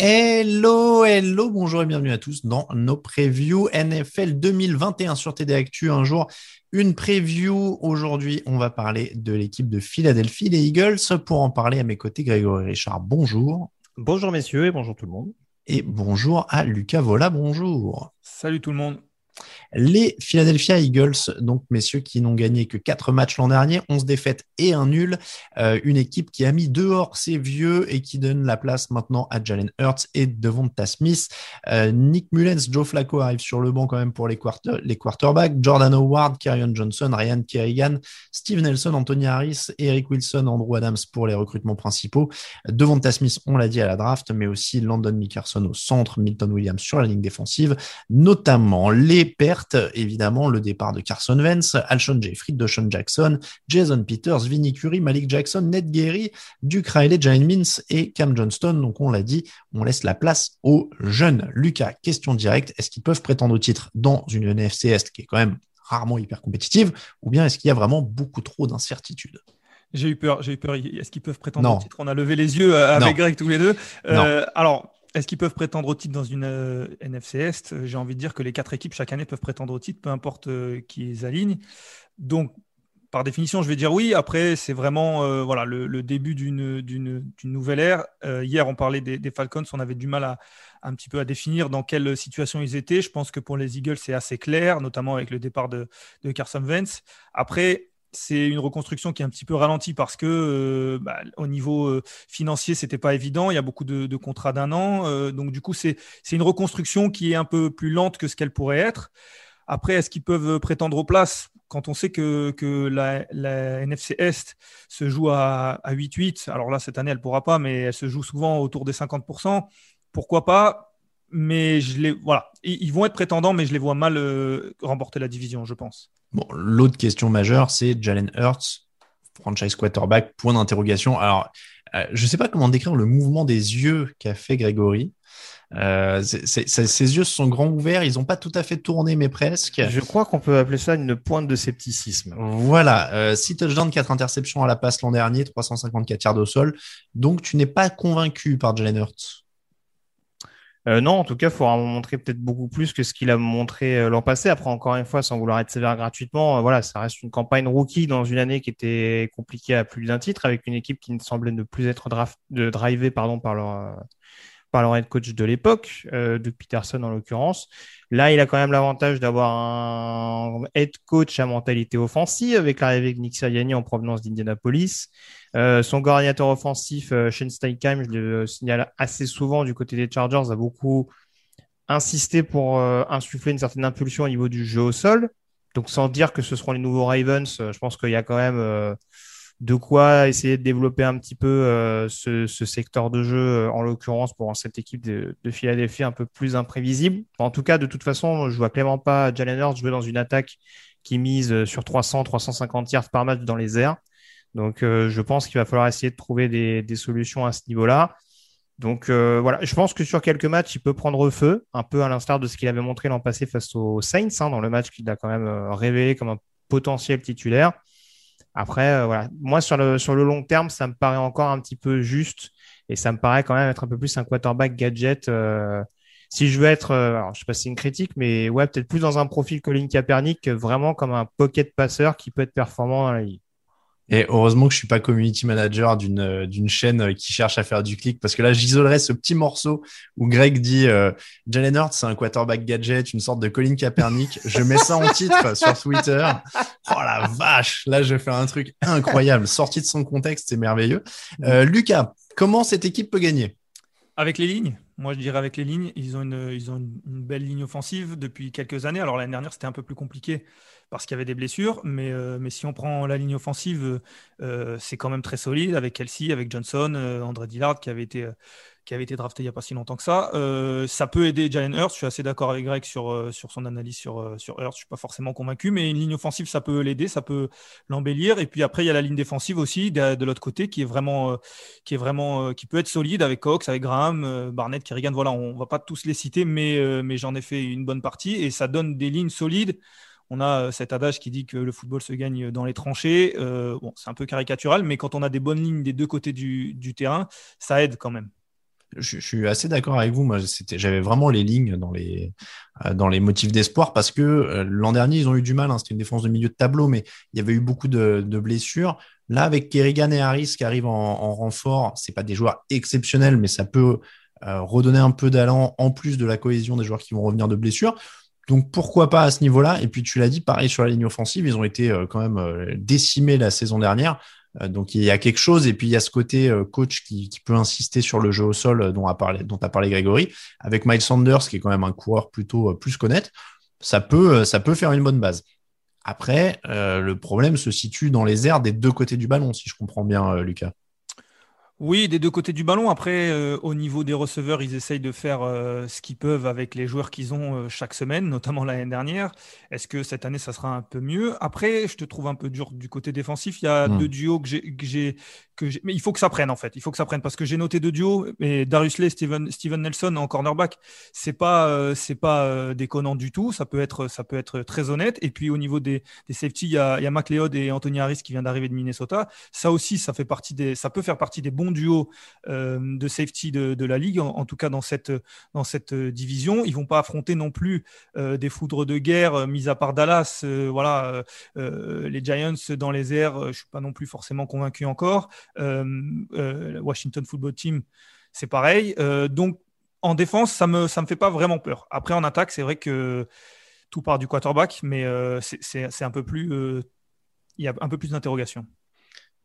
Hello, hello, bonjour et bienvenue à tous dans nos previews NFL 2021 sur TD Actu. Un jour, une preview. Aujourd'hui, on va parler de l'équipe de Philadelphie, les Eagles. Pour en parler à mes côtés, Grégory Richard, bonjour. Bonjour messieurs et bonjour tout le monde. Et bonjour à Lucas Vola, bonjour. Salut tout le monde. Les Philadelphia Eagles, donc messieurs, qui n'ont gagné que 4 matchs l'an dernier, 11 défaites et un nul. Euh, une équipe qui a mis dehors ses vieux et qui donne la place maintenant à Jalen Hurts et Devonta Smith. Euh, Nick Mullens, Joe Flacco arrive sur le banc quand même pour les, quarter quarterbacks. Jordan Howard, Kerryon Johnson, Ryan Kerrigan, Steve Nelson, Anthony Harris, Eric Wilson, Andrew Adams pour les recrutements principaux. Devonta Smith, on l'a dit à la draft, mais aussi Landon Mickerson au centre, Milton Williams sur la ligne défensive, notamment les évidemment, le départ de Carson Wentz, Alshon Jeffrey, Deshaun Jackson, Jason Peters, Vinnie Curry, Malik Jackson, Ned Gary, Duke Riley, Jalen Mins et Cam Johnston. Donc, on l'a dit, on laisse la place aux jeunes. Lucas, question directe. Est-ce qu'ils peuvent prétendre au titre dans une NFC Est qui est quand même rarement hyper compétitive ou bien est-ce qu'il y a vraiment beaucoup trop d'incertitudes? J'ai eu peur, j'ai eu peur. Est-ce qu'ils peuvent prétendre au titre? On a levé les yeux euh, avec Non. Greg tous les deux. Euh, alors, est-ce qu'ils peuvent prétendre au titre dans une euh, NFC Est? J'ai envie de dire que les quatre équipes chaque année peuvent prétendre au titre, peu importe euh, qui les aligne. Donc, par définition, je vais dire oui. Après, c'est vraiment euh, voilà le, début d'une nouvelle ère. Euh, hier, on parlait des, des Falcons. On avait du mal à un petit peu à définir dans quelle situation ils étaient. Je pense que pour les Eagles, c'est assez clair, notamment avec le départ de, de Carson Wentz. Après, c'est une reconstruction qui est un petit peu ralentie parce que euh, bah, au niveau euh, financier, c'était pas évident. Il y a beaucoup de, contrats d'un an, Euh, donc du coup, c'est une reconstruction qui est un peu plus lente que ce qu'elle pourrait être. Après, est-ce qu'ils peuvent prétendre aux places? Quand on sait que, la, NFC Est se joue à, à 8-8 Alors là, cette année, elle pourra pas, mais elle se joue souvent autour des 50%. Pourquoi pas? Mais je les voilà, ils, vont être prétendants, mais je les vois mal euh, remporter la division, je pense. Bon, l'autre question majeure, c'est Jalen Hurts, franchise quarterback, point d'interrogation. Alors, euh, je ne sais pas comment décrire le mouvement des yeux qu'a fait Grégory. Euh, ses yeux se sont grands ouverts, ils n'ont pas tout à fait tourné, mais presque. Je crois qu'on peut appeler ça une pointe de scepticisme. Voilà, euh, 6 touchdowns, 4 interceptions à la passe l'an dernier, 354 yards au sol. Donc, tu n'es pas convaincu par Jalen Hurts. Euh, non, en tout cas, il faudra montrer peut-être beaucoup plus que ce qu'il a montré euh, l'an passé. Après, encore une fois, sans vouloir être sévère gratuitement, euh, voilà, ça reste une campagne rookie dans une année qui était compliquée à plus d'un titre, avec une équipe qui ne semblait ne plus être drivée par leur, par leur head coach de l'époque, euh, de Peterson en l'occurrence. Là, il a quand même l'avantage d'avoir un head coach à mentalité offensive avec l'arrivée de Nick Sirianni en provenance d'Indianapolis. Euh, son coordinateur offensif, euh, Shane Steichen, je le signale assez souvent du côté des Chargers, a beaucoup insisté pour euh, insuffler une certaine impulsion au niveau du jeu au sol. Donc, sans dire que ce seront les nouveaux Ravens, je pense qu'il y a quand même de quoi essayer de développer un petit peu euh, ce, secteur de jeu, euh, en l'occurrence pour cette équipe de, de Philadelphie un peu plus imprévisible. En tout cas, de toute façon, je vois clairement pas Jalen Hurts jouer dans une attaque qui mise euh, sur 300, 350 yards par match dans les airs. Donc, je pense qu'il va falloir essayer de trouver des, solutions à ce niveau-là. Donc voilà, je pense que sur quelques matchs, il peut prendre feu, un peu à l'instar de ce qu'il avait montré l'an passé face aux Saints, hein, dans le match qu'il a quand même révélé comme un potentiel titulaire. Après, voilà, moi sur le sur le long terme, ça me paraît encore un petit peu juste et ça me paraît quand même être un peu plus un quarterback gadget. si je veux être, alors je sais pas si c'est une critique, mais ouais, peut-être plus dans un profil Colin Kaepernick, vraiment comme un pocket passeur qui peut être performant dans la ligue. Et heureusement que je suis pas community manager d'une euh, d'une chaîne euh, qui cherche à faire du clic parce que là j'isolerais ce petit morceau où Greg dit euh, Jalen Hurts c'est un quarterback gadget, une sorte de Colin Kaepernick. je mets ça en titre sur Twitter. Oh la vache, là je fais un truc incroyable, sorti de son contexte, c'est merveilleux. Euh, Lucas, comment cette équipe peut gagner? Avec les lignes? Moi, je dirais avec les lignes, ils ont une, belle ligne offensive depuis quelques années. Alors l'année dernière, c'était un peu plus compliqué parce qu'il y avait des blessures. Mais, euh, si on prend la ligne offensive, euh, c'est quand même très solide avec Kelsey, avec Johnson, euh, André Dillard qui avait été qui avait été drafté il n'y a pas si longtemps que ça. ça peut aider Jalen Hurts. Je suis assez d'accord avec Greg sur, sur son analyse sur, sur Hurts. Je ne suis pas forcément convaincu, mais une ligne offensive, ça peut l'aider, ça peut l'embellir. Et puis après, il y a la ligne défensive aussi de, l'autre côté qui est vraiment, qui est vraiment, qui peut être solide avec Cox, avec Graham, Barnett, Kerrigan. Voilà, on ne va pas tous les citer, mais, mais j'en ai fait une bonne partie et ça donne des lignes solides on a euh, cet adage qui dit que le football se gagne dans les tranchées. Euh, bon, c'est un peu caricatural, mais quand on a des bonnes lignes des deux côtés du, terrain, ça aide quand même. Je, suis assez d'accord avec vous. Moi, j'avais vraiment les lignes dans les, euh, motifs d'espoir parce que l'an dernier, ils ont eu du mal. Hein. C'était une défense de milieu de tableau, mais il y avait eu beaucoup de, blessures. Là, avec Kerrigan et Harris qui arrivent en, en renfort, c'est pas des joueurs exceptionnels, mais ça peut redonner un peu d'allant en plus de la cohésion des joueurs qui vont revenir de blessures. Donc pourquoi pas à ce niveau-là? Et puis tu l'as dit, pareil sur la ligne offensive, ils ont été euh, quand même euh, décimés la saison dernière. Euh, donc il y a quelque chose, et puis il y a ce côté coach qui, peut insister sur le jeu au sol dont a parlé, dont Grégory, avec Miles Sanders qui est quand même un coureur plutôt plus connaître. Ça peut, ça peut faire une bonne base. Après, le problème se situe dans les airs des deux côtés du ballon, si je comprends bien, Lucas. Oui, des deux côtés du ballon. Après, euh, au niveau des receveurs, ils essayent de faire euh, ce qu'ils peuvent avec les joueurs qu'ils ont euh, chaque semaine, notamment l'année dernière. Est-ce que cette année, ça sera un peu mieux? Après, je te trouve un peu dur du côté défensif. Il y a hmm. deux duos que j'ai, que mais il faut que ça prenne en fait. Il faut que ça prenne parce que j'ai noté deux duos. Mais Darius Lay, Steven, Steven Nelson en cornerback, c'est pas, c'est pas déconnant du tout. Ça peut être, ça peut être très honnête. Et puis au niveau des, des safety, il y a, il y a McLeod et Anthony Harris qui vient d'arriver de Minnesota. Ça aussi, ça fait partie des, ça peut faire partie des bons duo euh, de safety de, la ligue, en, tout cas dans cette, division. Ils vont pas affronter non plus euh, des foudres de guerre, euh, mis à part Dallas. voilà, les Giants dans les airs, je suis pas non plus forcément convaincu encore. Washington Football Team, c'est pareil. donc en défense, ça me me fait pas vraiment peur. Après en attaque, c'est vrai que tout part du quarterback, mais c'est un peu plus il y a un peu plus d'interrogations.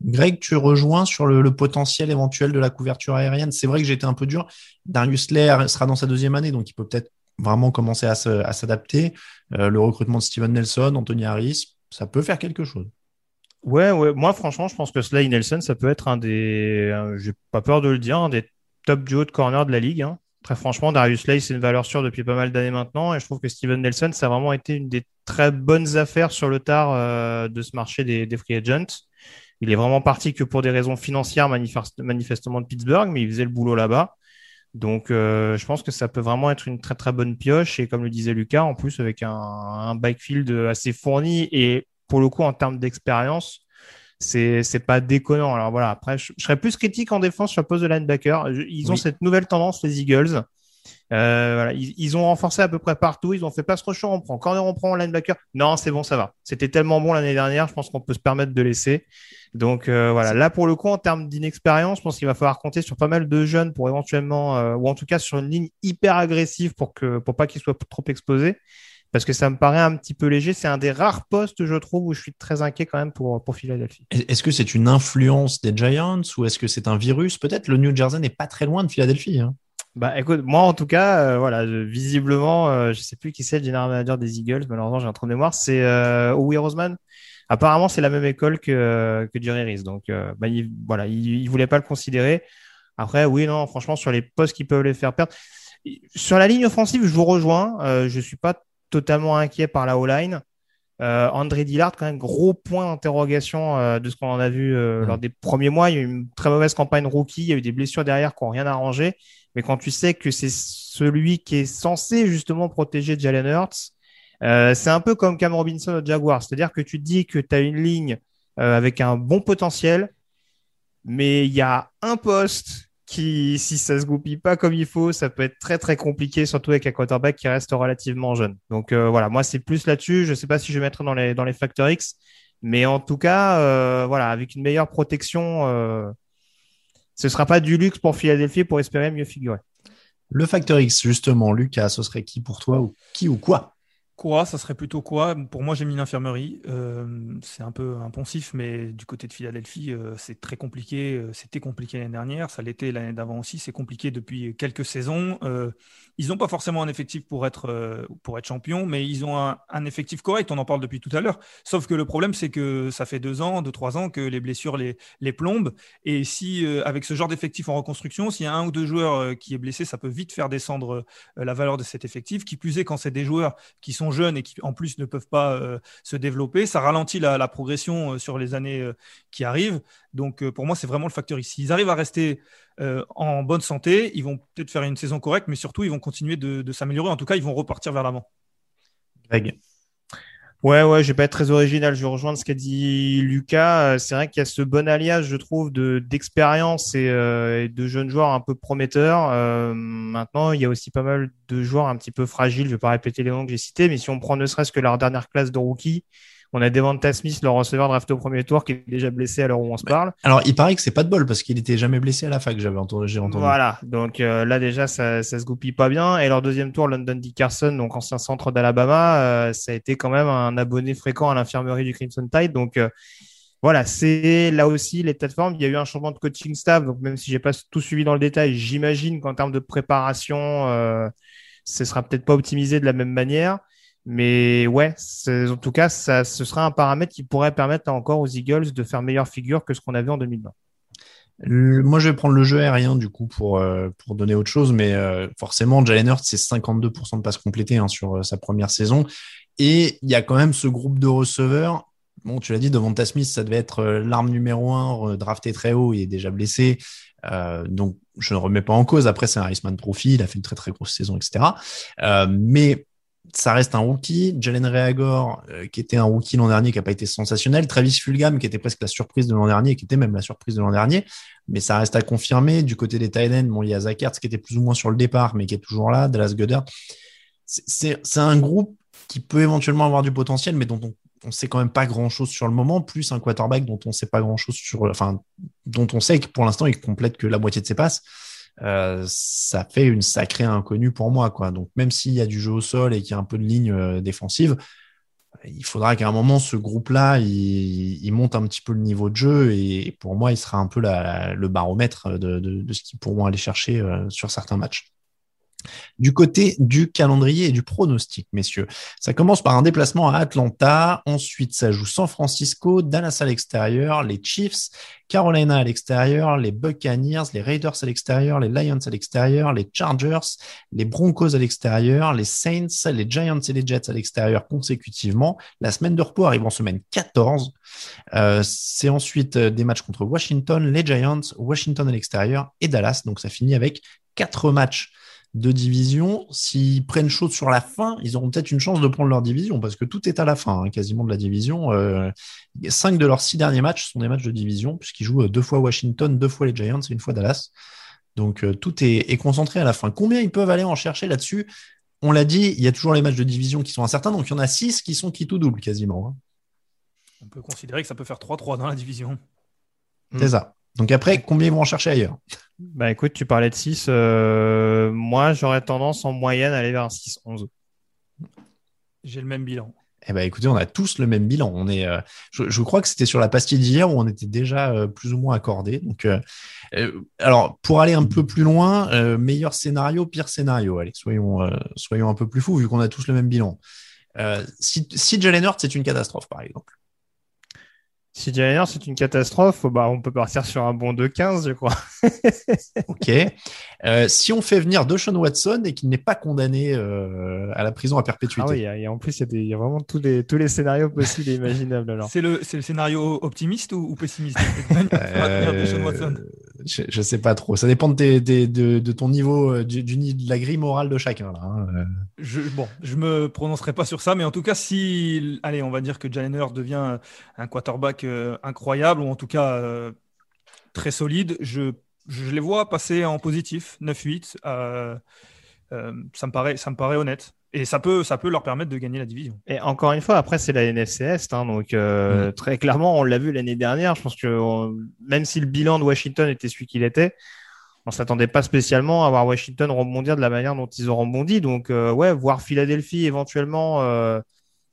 Greg, tu rejoins sur le, potentiel éventuel de la couverture aérienne? C'est vrai que j'étais un peu dur. Darius Lair sera dans sa deuxième année, donc il peut peut-être vraiment commencer à s'adapter. Euh, le recrutement de Steven Nelson, Anthony Harris, ça peut faire quelque chose. Ouais, ouais. Moi, franchement, je pense que Slay Nelson, ça peut être un des, j'ai pas peur de le dire, un des top duos de corner de la ligue. Hein. Très franchement, Darius Slay, c'est une valeur sûre depuis pas mal d'années maintenant. Et je trouve que Steven Nelson, ça a vraiment été une des très bonnes affaires sur le tard euh, de ce marché des free agents. Il est vraiment parti que pour des raisons financières, manifestement de Pittsburgh, mais il faisait le boulot là-bas. Donc, euh, je pense que ça peut vraiment être une très très bonne pioche. Et comme le disait Lucas, en plus avec un, un backfield assez fourni et pour le coup en termes d'expérience, c'est c'est pas déconnant. Alors voilà. Après, je, serais plus critique en défense sur le poste de linebacker. Ils ont cette nouvelle tendance, les Eagles, euh, ils, ont renforcé à peu près partout. Ils ont fait passe rush, on prend corner, on prend linebacker. Non, c'est bon, ça va. C'était tellement bon l'année dernière, je pense qu'on peut se permettre de laisser. Donc euh, voilà, là pour le coup, en termes d'inexpérience, je pense qu'il va falloir compter sur pas mal de jeunes pour éventuellement, euh, ou en tout cas sur une ligne hyper agressive pour que pour pas qu'ils soient trop exposés. Parce que ça me paraît un petit peu léger. C'est un des rares postes, je trouve, où je suis très inquiet quand même pour, pour Philadelphie. Est-ce que c'est une influence des Giants ou est-ce que c'est un virus? Peut-être le New Jersey n'est pas très loin de Philadelphie. Hein. Bah écoute, moi en tout cas, euh, voilà, visiblement, euh, je sais plus qui c'est le général manager des Eagles, malheureusement j'ai un trou de mémoire, c'est euh, Howie Roseman. Apparemment, c'est la même école que que Jerry Reese, donc euh, bah, il, voilà, il, il voulait pas le considérer. Après, oui, non, franchement, sur les postes qui peuvent les faire perdre, sur la ligne offensive, je vous rejoins. Euh, je suis pas totalement inquiet par la O-line. Euh, André Dillard, quand même, gros point d'interrogation de ce qu'on en a vu mmh. lors des premiers mois. Il y a eu une très mauvaise campagne rookie, il y a eu des blessures derrière qui n'ont rien arrangé. Mais quand tu sais que c'est celui qui est censé justement protéger Jalen Hurts, euh, c'est un peu comme Cam Robinson au Jaguar. C'est-à-dire que tu te dis que tu as une ligne avec un bon potentiel. Mais il y a un poste qui, si ça se goupille pas comme il faut, ça peut être très très compliqué, surtout avec un quarterback qui reste relativement jeune. Donc voilà, moi c'est plus là-dessus. Je sais pas si je vais mettre dans les dans les facteurs X, mais en tout cas, voilà, avec une meilleure protection ce sera pas du luxe pour Philadelphie pour espérer mieux figurer. Le facteur X, justement, Lucas, ce serait qui pour toi ou qui ou quoi? Quoi Ça serait plutôt quoi? Pour moi, j'ai mis l'infirmerie. Euh, c'est un peu impensif, mais du côté de Philadelphie, euh, c'est très compliqué. Euh, c'était compliqué l'année dernière, ça l'était l'année d'avant aussi. C'est compliqué depuis quelques saisons. ils n'ont pas forcément un effectif pour être, pour être champion, mais ils ont un, effectif correct. On en parle depuis tout à l'heure. Sauf que le problème, c'est que ça fait deux ans, deux, trois ans que les blessures les, les plombent. Et si, avec ce genre d'effectif en reconstruction, s'il y a un ou deux joueurs qui est blessé, ça peut vite faire descendre la valeur de cet effectif. Qui plus est, quand c'est des joueurs qui sont jeunes et qui en plus ne peuvent pas euh, se développer. Ça ralentit la, progression euh, sur les années euh, qui arrivent. Donc pour moi, c'est vraiment le facteur ici. Ils arrivent à rester en bonne santé, ils vont peut-être faire une saison correcte, mais surtout, ils vont continuer de, s'améliorer. En tout cas, ils vont repartir vers l'avant. Ouais, ouais, je vais pas être très original. Je vais rejoindre ce qu'a dit Lucas. Euh, c'est vrai qu'il y a ce bon alliage, je trouve, de d'expérience euh, et, de jeunes joueurs un peu prometteurs. Euh, maintenant, il y a aussi pas mal de joueurs un petit peu fragiles. Je vais pas répéter les noms que j'ai cités, mais si on prend ne serait-ce que leur dernière classe de rookie, on a Devonta Smith, le receveur draft au premier tour, qui est déjà blessé à l'heure où on se parle. Alors, il paraît que c'est pas de bol parce qu'il était jamais blessé à la fac, j'avais entendu. Voilà. Donc euh, là, déjà, ça, ça se goupille pas bien. Et leur deuxième tour, London Dickerson, donc ancien centre d'Alabama, euh, ça a été quand même un abonné fréquent à l'infirmerie du Crimson Tide. Donc, euh, voilà, c'est là aussi les plateformes. Il y a eu un changement de coaching staff, donc même si j'ai pas tout suivi dans le détail, j'imagine qu'en termes de préparation, euh, ce sera peut-être pas optimisé de la même manière. Mais ouais, en tout cas, ça, ce sera un paramètre qui pourrait permettre encore aux Eagles de faire meilleure figure que ce qu'on avait en 2020. moi, je vais prendre le jeu aérien du coup pour, euh, pour donner autre chose, mais euh, forcément, Jalen Hurts, c'est 52% de passes complétées hein, sur euh, sa première saison. Et il y a quand même ce groupe de receveurs. Bon, tu l'as dit, Devonta Smith, ça devait être l'arme numéro un, drafté très haut, il est déjà blessé. donc, je ne remets pas en cause. Après, c'est un Iceman Trophy, il a fait une très très grosse saison, etc. mais ça reste un rookie. Jalen Reagor, euh, qui était un rookie l'an dernier, qui n'a pas été sensationnel. Travis Fulgham, qui était presque la surprise de l'an dernier, qui était même la surprise de l'an dernier. Mais ça reste à confirmer. Du côté des Thailand, bon, il y qui était plus ou moins sur le départ, mais qui est toujours là. Dallas Goddard. C'est un groupe qui peut éventuellement avoir du potentiel, mais dont on on sait quand même pas grand chose sur le moment, plus un quarterback dont on sait pas grand chose sur, enfin, dont on sait que pour l'instant il complète que la moitié de ses passes. Euh, ça fait une sacrée inconnue pour moi. Quoi. Donc même s'il y a du jeu au sol et qu'il y a un peu de ligne euh, défensive, il faudra qu'à un moment, ce groupe-là, il, monte un petit peu le niveau de jeu et pour moi, il sera un peu le baromètre de, ce qu'ils pourront aller chercher euh, sur certains matchs. Du côté du calendrier et du pronostic, messieurs, ça commence par un déplacement à Atlanta. Ensuite, ça joue San Francisco, Dallas à l'extérieur, les Chiefs, Carolina à l'extérieur, les Buccaneers, les Raiders à l'extérieur, les Lions à l'extérieur, les Chargers, les Broncos à l'extérieur, les Saints, les Giants et les Jets à l'extérieur consécutivement. La semaine de repos arrive en semaine 14. Euh, c'est ensuite euh, des matchs contre Washington, les Giants, Washington à l'extérieur et Dallas. Donc ça finit avec quatre matchs de division. S'ils prennent chaud sur la fin, ils auront peut-être une chance de prendre leur division parce que tout est à la fin, hein, quasiment de la division. Euh, cinq de leurs six derniers matchs sont des matchs de division puisqu'ils jouent euh, deux fois Washington, deux fois les Giants et une fois Dallas. Donc euh, tout est, concentré à la fin. Combien ils peuvent aller en chercher là-dessus? On l'a dit, il y a toujours les matchs de division qui sont incertains, donc il y en a six qui sont qui tout double quasiment. Hein. On peut considérer que ça peut faire 3-3 dans la division. C'est ça. Donc après, combien ils vont en chercher ailleurs Bah écoute, tu parlais de 6. Euh, moi, j'aurais tendance en moyenne à aller vers un 6-11. J'ai le même bilan. Eh ben, écoutez, on a tous le même bilan. On est, euh, je, crois que c'était sur la pastille d'hier où on était déjà euh, plus ou moins accordé. Donc, alors, pour aller un peu plus loin, meilleur scénario, pire scénario. Allez, soyons, soyons un peu plus fous vu qu'on a tous le même bilan. si, si Jalen Hurts, c'est une catastrophe, par exemple. Si Jalen c'est une catastrophe, bah, on peut partir sur un bon 2-15, je crois. ok. Euh, si on fait venir Deshaun Watson et qu'il n'est pas condamné euh, à la prison à perpétuité. Ah oui, et en plus, il y, a vraiment tous les, tous les scénarios possibles et imaginables. C'est le, le, scénario optimiste ou, pessimiste? Euh, Je ne sais pas trop. Ça dépend de, ton niveau, du, de la grille morale de chacun. Hein. je, bon, me prononcerai pas sur ça, mais en tout cas, si, allez, on va dire que Jalen devient un quarterback euh, incroyable, ou en tout cas euh, très solide, je, je, les vois passer en positif, 9-8. Euh, ça, me paraît, ça me paraît honnête. Et ça peut, ça peut leur permettre de gagner la division. Et encore une fois, après, c'est la NFC Est. Hein, donc, mm. très clairement, on l'a vu l'année dernière. Je pense que même si le bilan de Washington était celui qu'il était, on s'attendait pas spécialement à voir Washington rebondir de la manière dont ils ont rebondi. Donc, euh, ouais, voir Philadelphie éventuellement euh,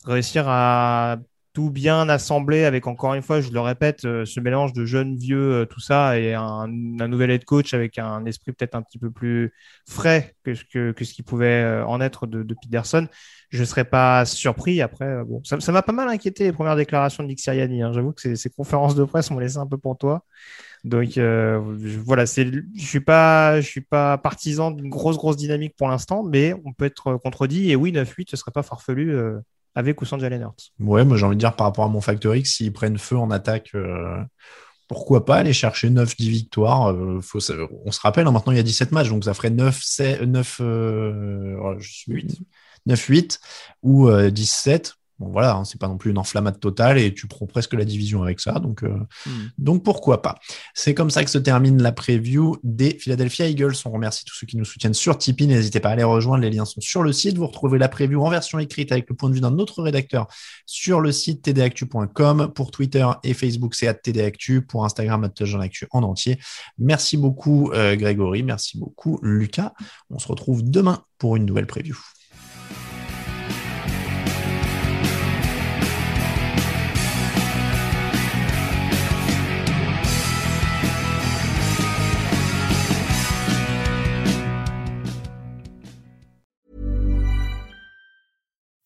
réussir à tout bien assembler avec, encore une fois, je le répète, euh, ce mélange de jeunes, vieux, tout ça, et un, nouvel head coach avec un esprit peut-être un petit peu plus frais que, que, que ce qui pouvait en être de, de Peterson. Je ne serais pas surpris. Après, bon, ça m'a pas mal inquiété les premières déclarations de Nick Sirianni. Hein. J'avoue que ces, ces conférences de presse m'ont laissé un peu pour toi. Donc euh, voilà, c'est, je suis pas, suis pas partisan d'une grosse grosse dynamique pour l'instant, mais on peut être contredit. Et oui, 9-8, ce serait pas farfelu euh, avec ou sans Jalen Hurts. Ouais, moi j'ai envie de dire par rapport à mon Factor X, s'ils prennent feu en attaque. Euh, pourquoi pas aller chercher 9-10 victoires faut, On se rappelle, hein, maintenant il y a 17 matchs, donc ça ferait 9, 9, 8 ou 17 bon voilà, hein, c'est pas non plus une enflammade totale et tu prends presque la division avec ça, donc euh, hmm. donc pourquoi pas. C'est comme ça que se termine la preview des Philadelphia Eagles. On remercie tous ceux qui nous soutiennent sur Tipeee. N'hésitez pas à les rejoindre, les liens sont sur le site. Vous retrouvez la preview en version écrite avec le point de vue d'un autre rédacteur sur le site tdactu.com. Pour Twitter et Facebook, c'est tdactu. Pour Instagram, actu en entier. Merci beaucoup euh, Grégory, merci beaucoup Lucas. On se retrouve demain pour une nouvelle preview.